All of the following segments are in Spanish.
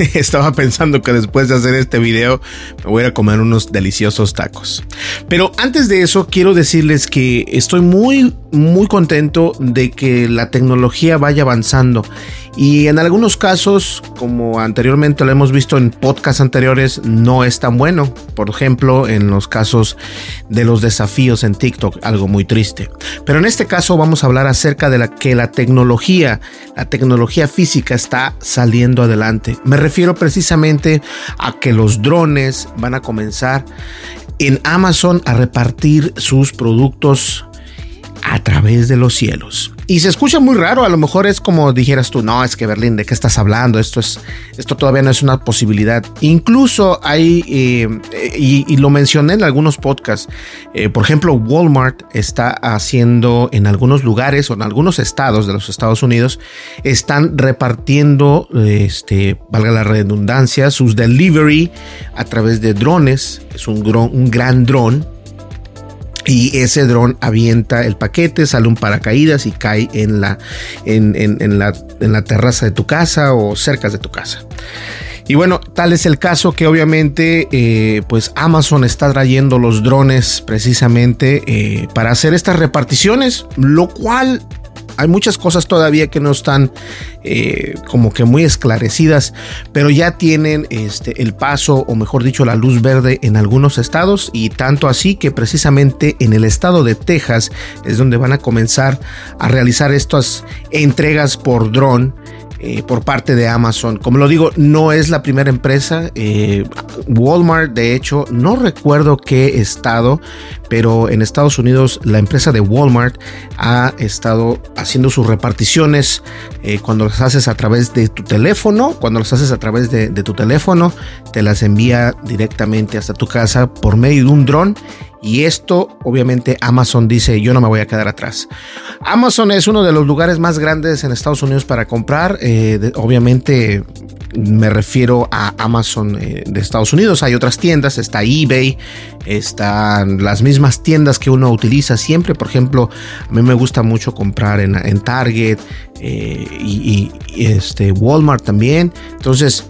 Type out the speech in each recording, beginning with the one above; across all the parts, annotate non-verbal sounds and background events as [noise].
[laughs] Estaba pensando que después de hacer este video me voy a comer unos deliciosos tacos. Pero antes de eso quiero decirles que estoy muy muy contento de que la tecnología vaya avanzando y en algunos casos, como anteriormente lo hemos visto en podcasts anteriores, no es tan bueno. Por ejemplo, en los casos de los desafíos en TikTok, algo muy triste. Pero en este caso vamos a hablar acerca de la que la tecnología, la tecnología física está saliendo adelante. Me refiero precisamente a que los drones van a comenzar en Amazon a repartir sus productos a través de los cielos. Y se escucha muy raro, a lo mejor es como dijeras tú, no, es que Berlín, ¿de qué estás hablando? Esto, es, esto todavía no es una posibilidad. Incluso hay, eh, y, lo mencioné en algunos podcasts, eh, por ejemplo, Walmart está haciendo en algunos lugares o en algunos estados de los Estados Unidos, están repartiendo, este, valga la redundancia, sus delivery a través de drones, es un, un gran dron y ese dron avienta el paquete, sale un paracaídas y cae en la, en, la, en la terraza de tu casa o cerca de tu casa. Y bueno, tal es el caso que obviamente eh, pues Amazon está trayendo los drones precisamente eh, para hacer estas reparticiones, lo cual hay muchas cosas todavía que no están eh, como que muy esclarecidas, pero ya tienen este, el paso, o mejor dicho, la luz verde en algunos estados y tanto así que precisamente en el estado de Texas es donde van a comenzar a realizar estas entregas por dron eh, por parte de Amazon. Como lo digo, no es la primera empresa. Eh, Walmart, de hecho, no recuerdo qué estado, pero en Estados Unidos la empresa de Walmart ha estado haciendo sus reparticiones eh, cuando las haces a través de tu teléfono. Cuando las haces a través de, de tu teléfono, te las envía directamente hasta tu casa por medio de un dron y esto, obviamente, Amazon dice, yo no me voy a quedar atrás. Amazon es uno de los lugares más grandes en Estados Unidos para comprar. Eh, obviamente, me refiero a Amazon eh, de Estados Unidos. Hay otras tiendas, está eBay, están las mismas tiendas que uno utiliza siempre. Por ejemplo, a mí me gusta mucho comprar en, Target eh, y, y este, Walmart también. Entonces,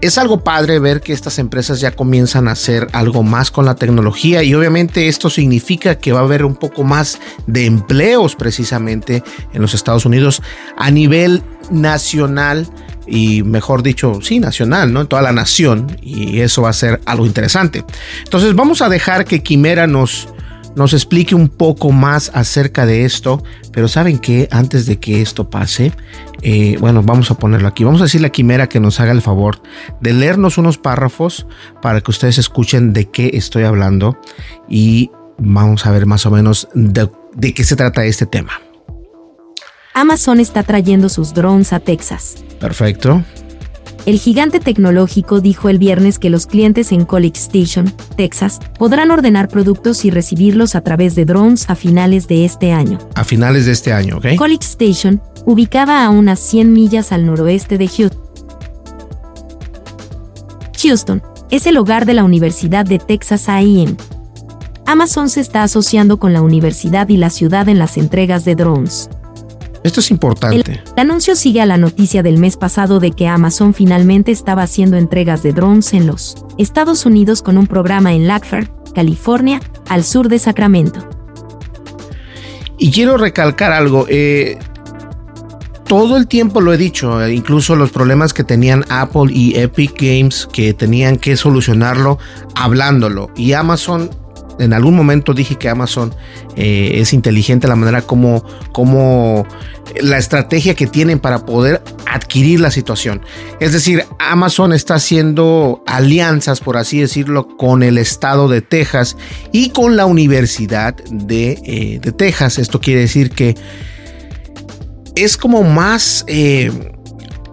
es algo padre ver que estas empresas ya comienzan a hacer algo más con la tecnología y obviamente esto significa que va a haber un poco más de empleos precisamente en los Estados Unidos a nivel nacional y mejor dicho, sí, nacional, ¿no? En toda la nación y eso va a ser algo interesante. Entonces vamos a dejar que Quimera nos nos explique un poco más acerca de esto, pero saben que antes de que esto pase, eh, bueno, vamos a ponerlo aquí, vamos a decirle a Quimera que nos haga el favor de leernos unos párrafos para que ustedes escuchen de qué estoy hablando y vamos a ver más o menos de, de qué se trata este tema. Amazon está trayendo sus drones a Texas. Perfecto. El gigante tecnológico dijo el viernes que los clientes en College Station, Texas, podrán ordenar productos y recibirlos a través de drones a finales de este año. A finales de este año, ¿ok? College Station, ubicada a unas 100 millas al noroeste de Houston. Houston es el hogar de la Universidad de Texas A&M. Amazon se está asociando con la universidad y la ciudad en las entregas de drones. Esto es importante. El, anuncio sigue a la noticia del mes pasado de que Amazon finalmente estaba haciendo entregas de drones en los Estados Unidos con un programa en Lackford, California, al sur de Sacramento. Y quiero recalcar algo. Eh, todo el tiempo lo he dicho, eh, incluso los problemas que tenían Apple y Epic Games, que tenían que solucionarlo hablándolo. Y Amazon en algún momento dije que Amazon eh, es inteligente la manera como, la estrategia que tienen para poder adquirir la situación. Es decir, Amazon está haciendo alianzas, por así decirlo, con el estado de Texas y con la Universidad de, eh, Texas. Esto quiere decir que es como más... Eh,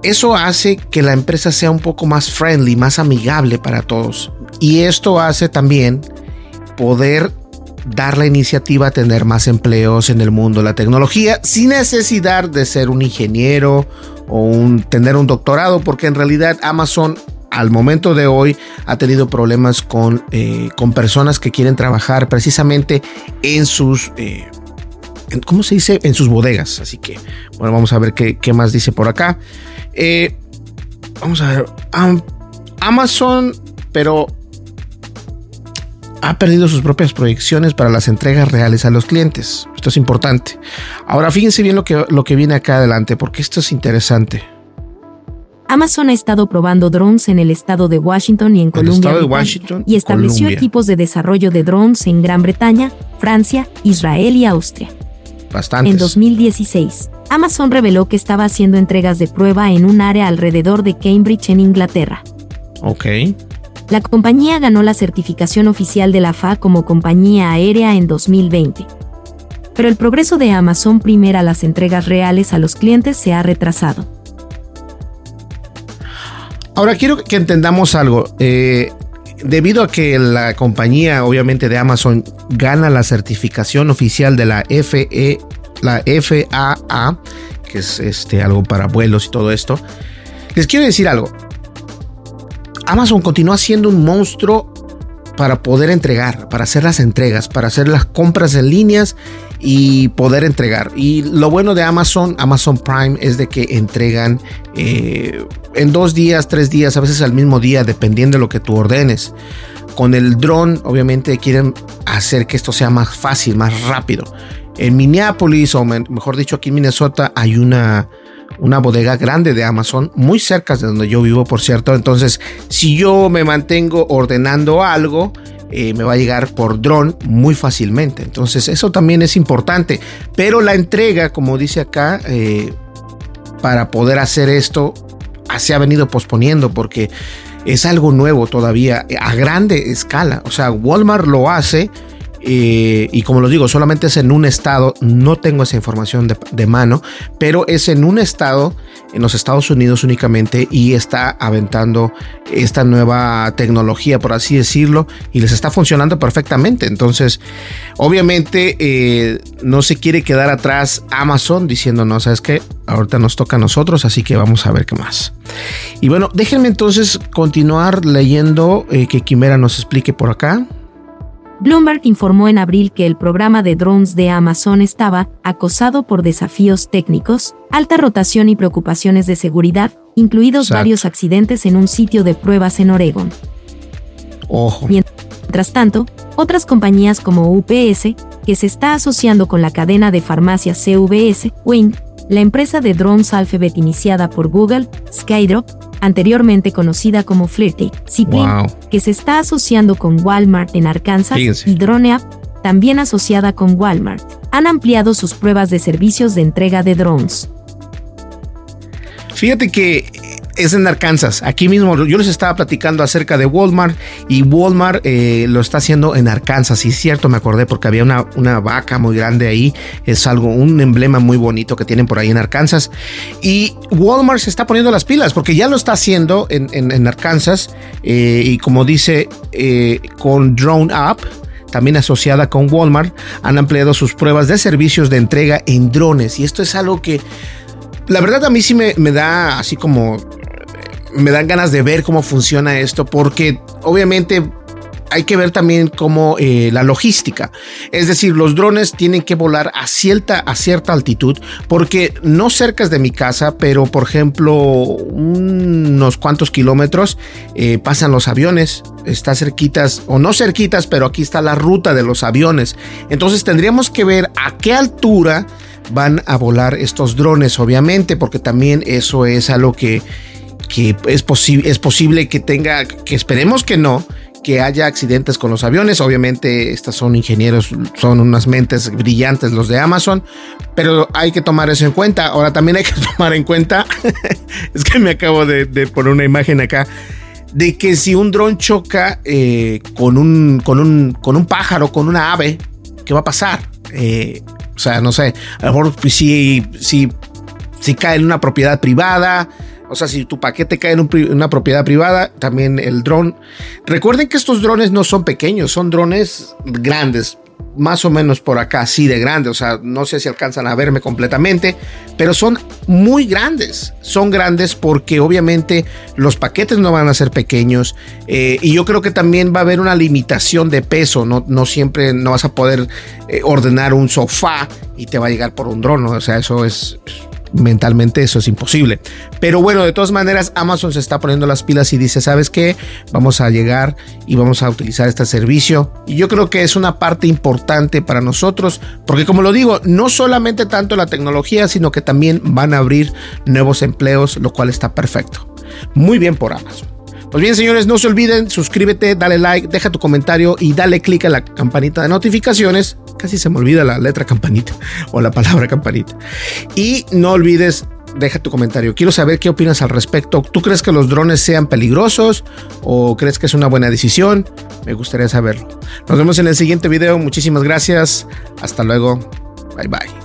eso hace que la empresa sea un poco más friendly, más amigable para todos. Y esto hace también poder dar la iniciativa a tener más empleos en el mundo de la tecnología sin necesidad de ser un ingeniero o un, tener un doctorado, porque en realidad Amazon al momento de hoy ha tenido problemas con, eh, con personas que quieren trabajar precisamente en sus... Eh, ¿Cómo se dice? En sus bodegas. Así que, bueno, vamos a ver qué, qué más dice por acá. Eh, vamos a ver. Amazon, pero ha perdido sus propias proyecciones para las entregas reales a los clientes. Esto es importante. Ahora fíjense bien lo que, lo que viene acá adelante, porque esto es interesante. Amazon ha estado probando drones en el estado de Washington y en Colombia y estableció equipos de desarrollo de drones en Gran Bretaña, Francia, Israel y Austria. Bastantes. En 2016, Amazon reveló que estaba haciendo entregas de prueba en un área alrededor de Cambridge en Inglaterra. Ok. La compañía ganó la certificación oficial de la FA como compañía aérea en 2020. Pero el progreso de Amazon primera las entregas reales a los clientes se ha retrasado. Ahora quiero que entendamos algo. Eh, debido a que la compañía, obviamente de Amazon, gana la certificación oficial de la FE, la FAA, que es este, algo para vuelos y todo esto, les quiero decir algo. Amazon continúa siendo un monstruo para poder entregar, para hacer las entregas, para hacer las compras en líneas y poder entregar. Y lo bueno de Amazon, Amazon Prime, es de que entregan eh, en dos días, tres días, a veces al mismo día, dependiendo de lo que tú ordenes. Con el dron, obviamente quieren hacer que esto sea más fácil, más rápido. En Minneapolis, o mejor dicho, aquí en Minnesota, hay una una bodega grande de Amazon, muy cerca de donde yo vivo, por cierto. Entonces, si yo me mantengo ordenando algo, eh, me va a llegar por dron muy fácilmente. Entonces, eso también es importante. Pero la entrega, como dice acá, eh, para poder hacer esto, se ha venido posponiendo porque es algo nuevo todavía a grande escala. O sea, Walmart lo hace y como lo digo, solamente es en un estado, no tengo esa información de, mano, pero es en un estado en los Estados Unidos únicamente y está aventando esta nueva tecnología, por así decirlo, y les está funcionando perfectamente. Entonces, obviamente, eh, no se quiere quedar atrás Amazon diciendo, no, sabes que ahorita nos toca a nosotros, así que vamos a ver qué más. Y bueno, déjenme entonces continuar leyendo eh, que Quimera nos explique por acá. Bloomberg informó en abril que el programa de drones de Amazon estaba acosado por desafíos técnicos, alta rotación y preocupaciones de seguridad, incluidos varios accidentes en un sitio de pruebas en Oregon. Ojo. Mientras tanto, otras compañías como UPS, que se está asociando con la cadena de farmacias CVS, Wing, la empresa de drones Alphabet iniciada por Google, Skydrop, anteriormente conocida como Flirty, Zipline, que se está asociando con Walmart en Arkansas, y DroneApp, también asociada con Walmart, han ampliado sus pruebas de servicios de entrega de drones. Fíjate que es en Arkansas. Aquí mismo yo les estaba platicando acerca de Walmart y Walmart eh, lo está haciendo en Arkansas. Y es cierto, me acordé porque había una, una, vaca muy grande ahí. Es algo, un emblema muy bonito que tienen por ahí en Arkansas. Y Walmart se está poniendo las pilas porque ya lo está haciendo en, en, Arkansas. Eh, y como dice, eh, con Drone App también asociada con Walmart, han ampliado sus pruebas de servicios de entrega en drones. Y esto es algo que la verdad a mí sí me, me, da así como me dan ganas de ver cómo funciona esto, porque obviamente hay que ver también cómo eh, la logística. Es decir, los drones tienen que volar a cierta, a cierta altitud, porque no cerca de mi casa, pero por ejemplo, unos cuantos kilómetros eh, pasan los aviones. Está cerquitas, o no cerquitas, pero aquí está la ruta de los aviones. Entonces tendríamos que ver a qué altura van a volar estos drones, obviamente, porque también eso es algo que que es, posible es posible que tenga, que esperemos que no, que haya accidentes con los aviones. Obviamente, estos son ingenieros, son unas mentes brillantes los de Amazon, pero hay que tomar eso en cuenta. Ahora también hay que [laughs] tomar en cuenta, [laughs] es que me acabo de, poner una imagen acá, de que si un dron choca eh, con, un, con, un, con un pájaro, con una ave, ¿qué va a pasar? Eh, o sea, no sé, a lo mejor si, si, si cae en una propiedad privada, o sea, si tu paquete cae en, una propiedad privada, también el dron. Recuerden que estos drones no son pequeños, son drones grandes, más o menos por acá, así de grandes. O sea, no sé si alcanzan a verme completamente, pero son muy grandes. Son grandes porque obviamente los paquetes no van a ser pequeños. Eh, y yo creo que también va a haber una limitación de peso. No, no siempre no vas a poder eh, ordenar un sofá y te va a llegar por un dron. O sea, eso es mentalmente eso es imposible. Pero bueno, de todas maneras, Amazon se está poniendo las pilas y dice, ¿sabes qué? Vamos a llegar y vamos a utilizar este servicio. Y yo creo que es una parte importante para nosotros, porque como lo digo, no solamente tanto la tecnología, sino que también van a abrir nuevos empleos, lo cual está perfecto. Muy bien por Amazon. Pues bien, señores, no se olviden, suscríbete, dale like, deja tu comentario y dale click a la campanita de notificaciones. Casi se me olvida la letra campanita [laughs] o la palabra campanita. Y no olvides, deja tu comentario. Quiero saber qué opinas al respecto. ¿Tú crees que los drones sean peligrosos o crees que es una buena decisión? Me gustaría saberlo. Nos vemos en el siguiente video. Muchísimas gracias. Hasta luego. Bye bye.